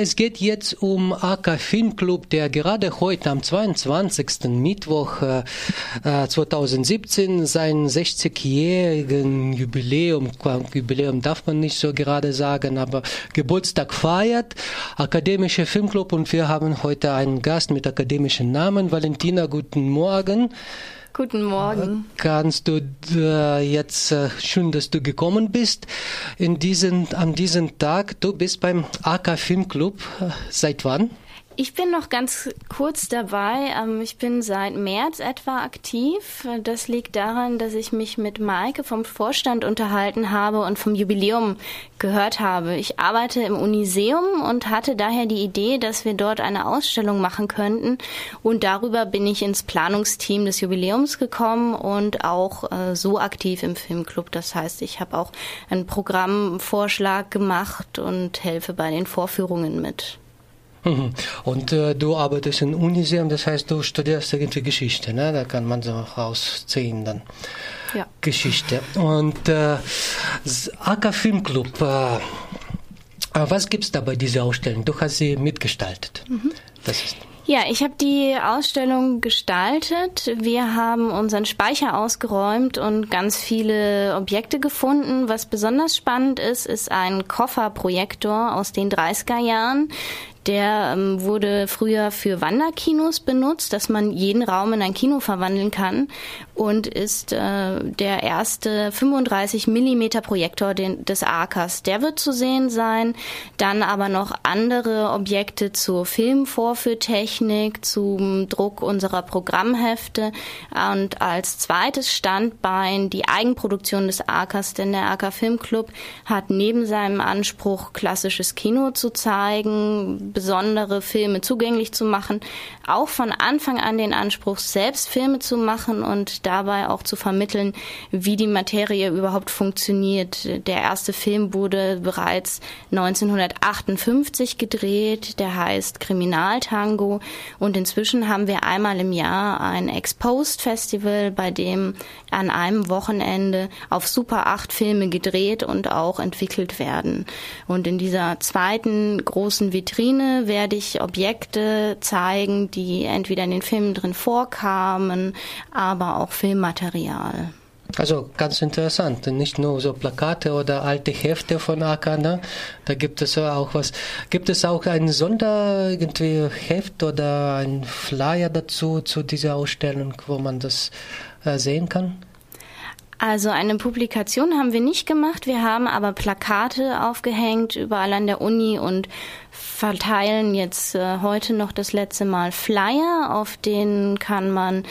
Es geht jetzt um AK Filmclub, der gerade heute am 22. Mittwoch äh, 2017 sein 60-jährigen Jubiläum, Jubiläum darf man nicht so gerade sagen, aber Geburtstag feiert. Akademischer Filmclub und wir haben heute einen Gast mit akademischen Namen. Valentina, guten Morgen. Guten Morgen. Kannst du äh, jetzt äh, schön, dass du gekommen bist in diesen, an diesem Tag. Du bist beim AK Filmclub. Äh, seit wann? Ich bin noch ganz kurz dabei. Ähm, ich bin seit März etwa aktiv. Das liegt daran, dass ich mich mit Maike vom Vorstand unterhalten habe und vom Jubiläum gehört habe. Ich arbeite im Uniseum und hatte daher die Idee, dass wir dort eine Ausstellung machen könnten. Und darüber bin ich ins Planungsteam des Jubiläums gekommen und auch äh, so aktiv im Filmclub. Das heißt, ich habe auch einen Programmvorschlag gemacht und helfe bei den Vorführungen mit. Mhm. Und äh, du arbeitest in Uniseum, das heißt, du studierst irgendwie Geschichte, ne? Da kann man so rausziehen dann. Ja. Geschichte. Und äh, AK Filmclub, äh, äh was gibt es da bei dieser Ausstellung? Du hast sie mitgestaltet. Mhm. Das ist ja, ich habe die Ausstellung gestaltet. Wir haben unseren Speicher ausgeräumt und ganz viele Objekte gefunden. Was besonders spannend ist, ist ein Kofferprojektor aus den 30er Jahren, der ähm, wurde früher für Wanderkinos benutzt, dass man jeden Raum in ein Kino verwandeln kann und ist äh, der erste 35 Millimeter Projektor den, des AKAS. Der wird zu sehen sein. Dann aber noch andere Objekte zur Filmvorführtechnik, zum Druck unserer Programmhefte und als zweites Standbein die Eigenproduktion des AKAS, denn der AK Filmclub hat neben seinem Anspruch, klassisches Kino zu zeigen, besondere Filme zugänglich zu machen, auch von Anfang an den Anspruch, selbst Filme zu machen und dabei auch zu vermitteln, wie die Materie überhaupt funktioniert. Der erste Film wurde bereits 1958 gedreht, der heißt Kriminaltango und inzwischen haben wir einmal im Jahr ein Exposed Festival, bei dem an einem Wochenende auf Super 8 Filme gedreht und auch entwickelt werden. Und in dieser zweiten großen Vitrine werde ich Objekte zeigen, die entweder in den Filmen drin vorkamen, aber auch Filmmaterial. Also ganz interessant, nicht nur so Plakate oder alte Hefte von Akana, da gibt es auch was. Gibt es auch ein Sonder irgendwie Heft oder ein Flyer dazu zu dieser Ausstellung, wo man das äh, sehen kann? Also eine Publikation haben wir nicht gemacht, wir haben aber Plakate aufgehängt überall an der Uni und verteilen jetzt äh, heute noch das letzte Mal Flyer, auf denen kann man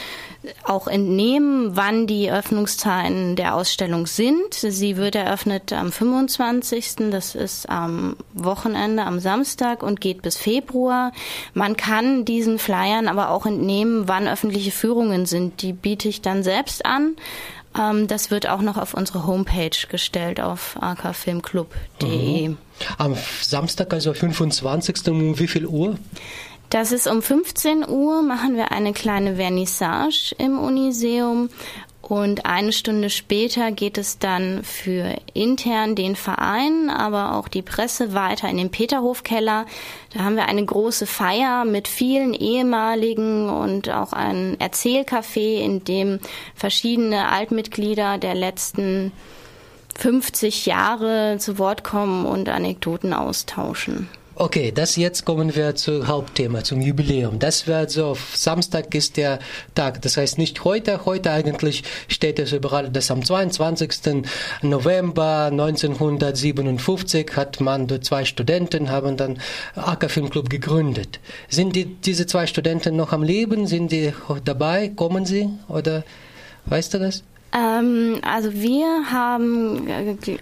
auch entnehmen, wann die Öffnungszeiten der Ausstellung sind. Sie wird eröffnet am 25. Das ist am Wochenende, am Samstag und geht bis Februar. Man kann diesen Flyern aber auch entnehmen, wann öffentliche Führungen sind. Die biete ich dann selbst an. Ähm, das wird auch noch auf unsere Homepage gestellt auf akfilmclub.de. Mhm. Am Samstag, also 25. um wie viel Uhr? Das ist um 15 Uhr, machen wir eine kleine Vernissage im Uniseum und eine Stunde später geht es dann für intern den Verein, aber auch die Presse weiter in den Peterhofkeller. Da haben wir eine große Feier mit vielen ehemaligen und auch ein Erzählcafé, in dem verschiedene Altmitglieder der letzten 50 Jahre zu Wort kommen und Anekdoten austauschen. Okay, das jetzt kommen wir zum Hauptthema, zum Jubiläum. Das wird so, Samstag ist der Tag. Das heißt nicht heute, heute eigentlich steht es überall, dass am 22. November 1957 hat man, zwei Studenten haben dann Acker Filmclub gegründet. Sind die, diese zwei Studenten noch am Leben? Sind die dabei? Kommen sie? Oder weißt du das? Ähm, also wir haben,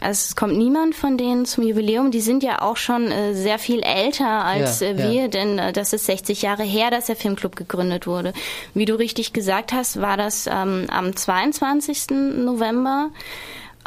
also es kommt niemand von denen zum Jubiläum. Die sind ja auch schon äh, sehr viel älter als ja, äh, wir, ja. denn äh, das ist 60 Jahre her, dass der Filmclub gegründet wurde. Wie du richtig gesagt hast, war das ähm, am 22. November.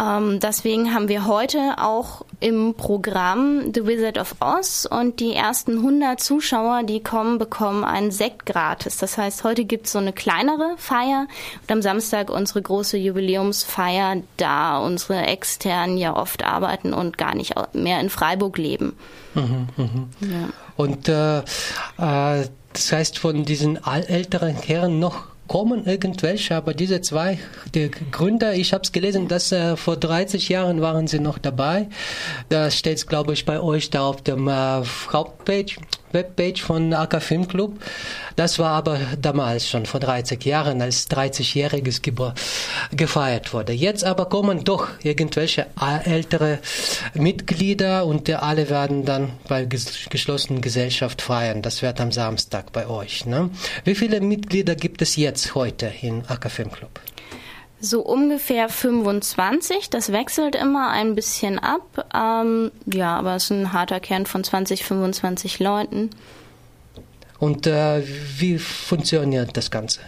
Ähm, deswegen haben wir heute auch im Programm The Wizard of Oz und die ersten 100 Zuschauer, die kommen, bekommen einen Sekt gratis. Das heißt, heute gibt es so eine kleinere Feier und am Samstag unsere große Jubiläumsfeier, da unsere externen ja oft arbeiten und gar nicht mehr in Freiburg leben. Mhm, mhm. Ja. Und äh, äh, das heißt, von diesen älteren Herren noch kommen irgendwelche, aber diese zwei, die Gründer, ich habe es gelesen, dass äh, vor 30 Jahren waren sie noch dabei. Da steht es, glaube ich, bei euch da auf dem äh, Hauptpage, Webpage von AK Film Club. Das war aber damals schon vor 30 Jahren, als 30-jähriges gefeiert wurde. Jetzt aber kommen doch irgendwelche ältere Mitglieder und alle werden dann bei geschlossenen Gesellschaft feiern. Das wird am Samstag bei euch. Ne? Wie viele Mitglieder gibt es jetzt heute im AK Film Club? So ungefähr 25. Das wechselt immer ein bisschen ab. Ähm, ja, aber es ist ein harter Kern von 20, 25 Leuten. Und äh, wie funktioniert das Ganze?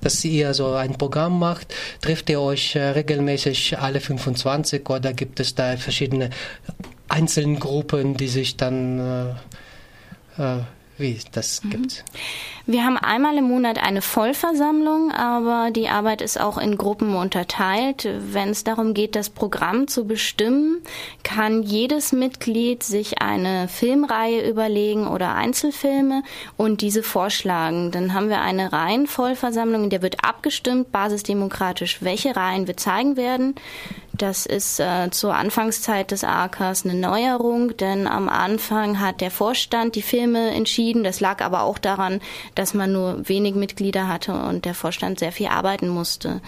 Dass ihr so ein Programm macht, trifft ihr euch äh, regelmäßig alle 25 oder gibt es da verschiedene einzelne Gruppen, die sich dann äh, wie das mhm. gibt? Wir haben einmal im Monat eine Vollversammlung, aber die Arbeit ist auch in Gruppen unterteilt. Wenn es darum geht, das Programm zu bestimmen, kann jedes Mitglied sich eine Filmreihe überlegen oder Einzelfilme und diese vorschlagen. Dann haben wir eine Reihenvollversammlung, in der wird abgestimmt, basisdemokratisch, welche Reihen wir zeigen werden. Das ist äh, zur Anfangszeit des AKs eine Neuerung, denn am Anfang hat der Vorstand die Filme entschieden. Das lag aber auch daran, dass man nur wenig Mitglieder hatte und der Vorstand sehr viel arbeiten musste.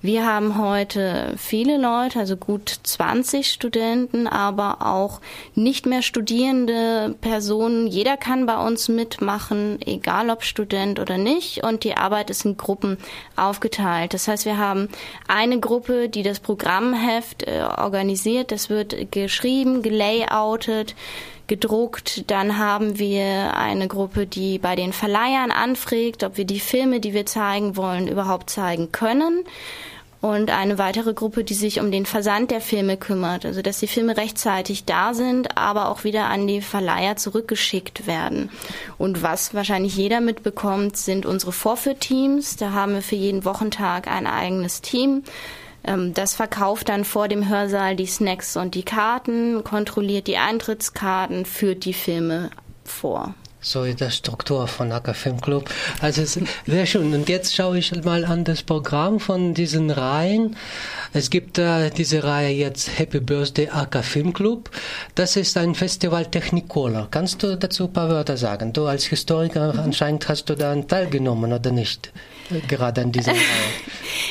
Wir haben heute viele Leute, also gut 20 Studenten, aber auch nicht mehr studierende Personen. Jeder kann bei uns mitmachen, egal ob Student oder nicht. Und die Arbeit ist in Gruppen aufgeteilt. Das heißt, wir haben eine Gruppe, die das Programmheft äh, organisiert. Das wird geschrieben, gelayoutet gedruckt. Dann haben wir eine Gruppe, die bei den Verleihern anfragt, ob wir die Filme, die wir zeigen wollen, überhaupt zeigen können. Und eine weitere Gruppe, die sich um den Versand der Filme kümmert, also dass die Filme rechtzeitig da sind, aber auch wieder an die Verleiher zurückgeschickt werden. Und was wahrscheinlich jeder mitbekommt, sind unsere Vorführteams. Da haben wir für jeden Wochentag ein eigenes Team das verkauft dann vor dem Hörsaal die Snacks und die Karten, kontrolliert die Eintrittskarten, führt die Filme vor. So ist die Struktur von Acker Film Club. Also es ist sehr schön. Und jetzt schaue ich mal an das Programm von diesen Reihen. Es gibt äh, diese Reihe jetzt Happy Birthday Acker Film Club. Das ist ein Festival Technicolor. Kannst du dazu ein paar Wörter sagen? Du als Historiker mhm. anscheinend hast du daran teilgenommen oder nicht? Gerade an dieser Reihe.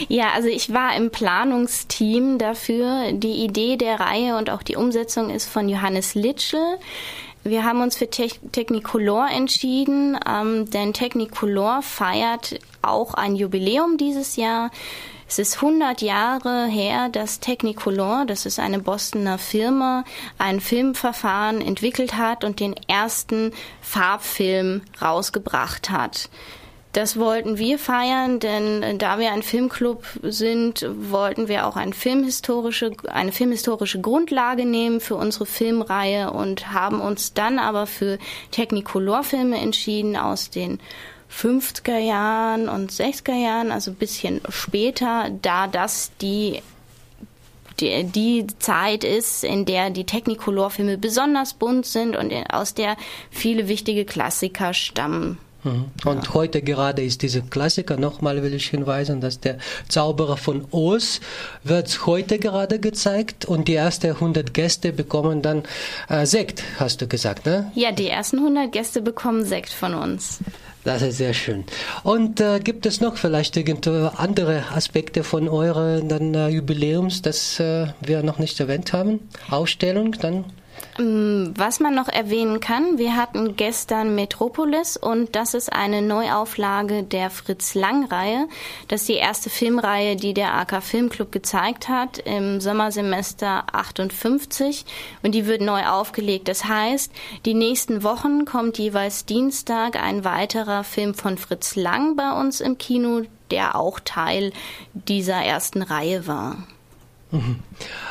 Ja, also ich war im Planungsteam dafür. Die Idee der Reihe und auch die Umsetzung ist von Johannes Litschel. Wir haben uns für Te Technicolor entschieden, ähm, denn Technicolor feiert auch ein Jubiläum dieses Jahr. Es ist 100 Jahre her, dass Technicolor, das ist eine Bostoner Firma, ein Filmverfahren entwickelt hat und den ersten Farbfilm rausgebracht hat. Das wollten wir feiern, denn äh, da wir ein Filmclub sind, wollten wir auch ein filmhistorische, eine filmhistorische Grundlage nehmen für unsere Filmreihe und haben uns dann aber für Technicolor-Filme entschieden aus den 50er Jahren und 60er Jahren, also ein bisschen später, da das die die, die Zeit ist, in der die Technicolor-Filme besonders bunt sind und aus der viele wichtige Klassiker stammen. Mhm. Und ja. heute gerade ist dieser Klassiker, nochmal will ich hinweisen, dass der Zauberer von Oz wird heute gerade gezeigt und die ersten 100 Gäste bekommen dann äh, Sekt, hast du gesagt, ne? Ja, die ersten 100 Gäste bekommen Sekt von uns. Das ist sehr schön. Und äh, gibt es noch vielleicht andere Aspekte von euren äh, Jubiläums, das äh, wir noch nicht erwähnt haben? Ausstellung dann? Ähm, was man noch erwähnen kann, wir hatten gestern Metropolis und das ist eine Neuauflage der Fritz Lang-Reihe. Das ist die erste Filmreihe, die der AK Filmclub gezeigt hat im Sommersemester 58 und die wird neu aufgelegt. Das heißt, die nächsten Wochen kommt jeweils Dienstag ein weiterer Film von Fritz Lang bei uns im Kino, der auch Teil dieser ersten Reihe war. Mhm.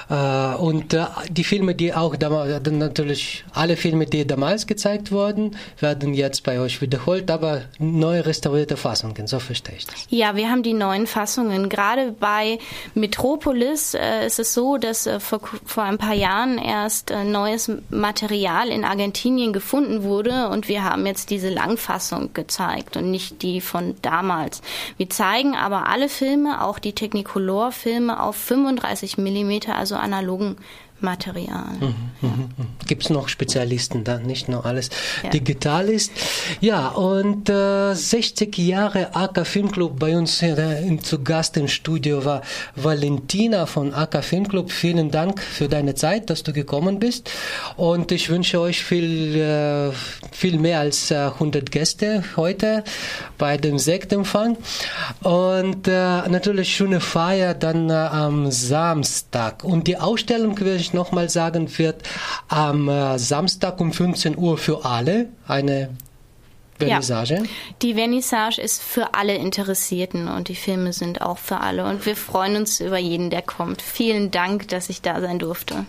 Äh, und äh, die Filme, die auch damals, natürlich alle Filme, die damals gezeigt wurden, werden jetzt bei euch wiederholt, aber neu restaurierte Fassungen, so verstehe ich das. Ja, wir haben die neuen Fassungen. Gerade bei Metropolis äh, ist es so, dass vor, vor ein paar Jahren erst neues Material in Argentinien gefunden wurde und wir haben jetzt diese Langfassung gezeigt und nicht die von damals. Wir zeigen aber alle Filme, auch die Technicolor-Filme auf 35 Millimeter, also analogen Material. Mhm, ja. Gibt es noch Spezialisten da, nicht nur alles ja. digital ist. Ja, und äh, 60 Jahre AK Filmclub bei uns äh, zu Gast im Studio war Valentina von AK Filmclub. Vielen Dank für deine Zeit, dass du gekommen bist. Und ich wünsche euch viel, äh, viel mehr als äh, 100 Gäste heute bei dem Sektempfang. Und äh, natürlich schöne Feier dann äh, am Samstag. Und die Ausstellung will ich nochmal sagen, wird am äh, Samstag um 15 Uhr für alle eine Vernissage? Ja, die Vernissage ist für alle Interessierten und die Filme sind auch für alle. Und wir freuen uns über jeden, der kommt. Vielen Dank, dass ich da sein durfte.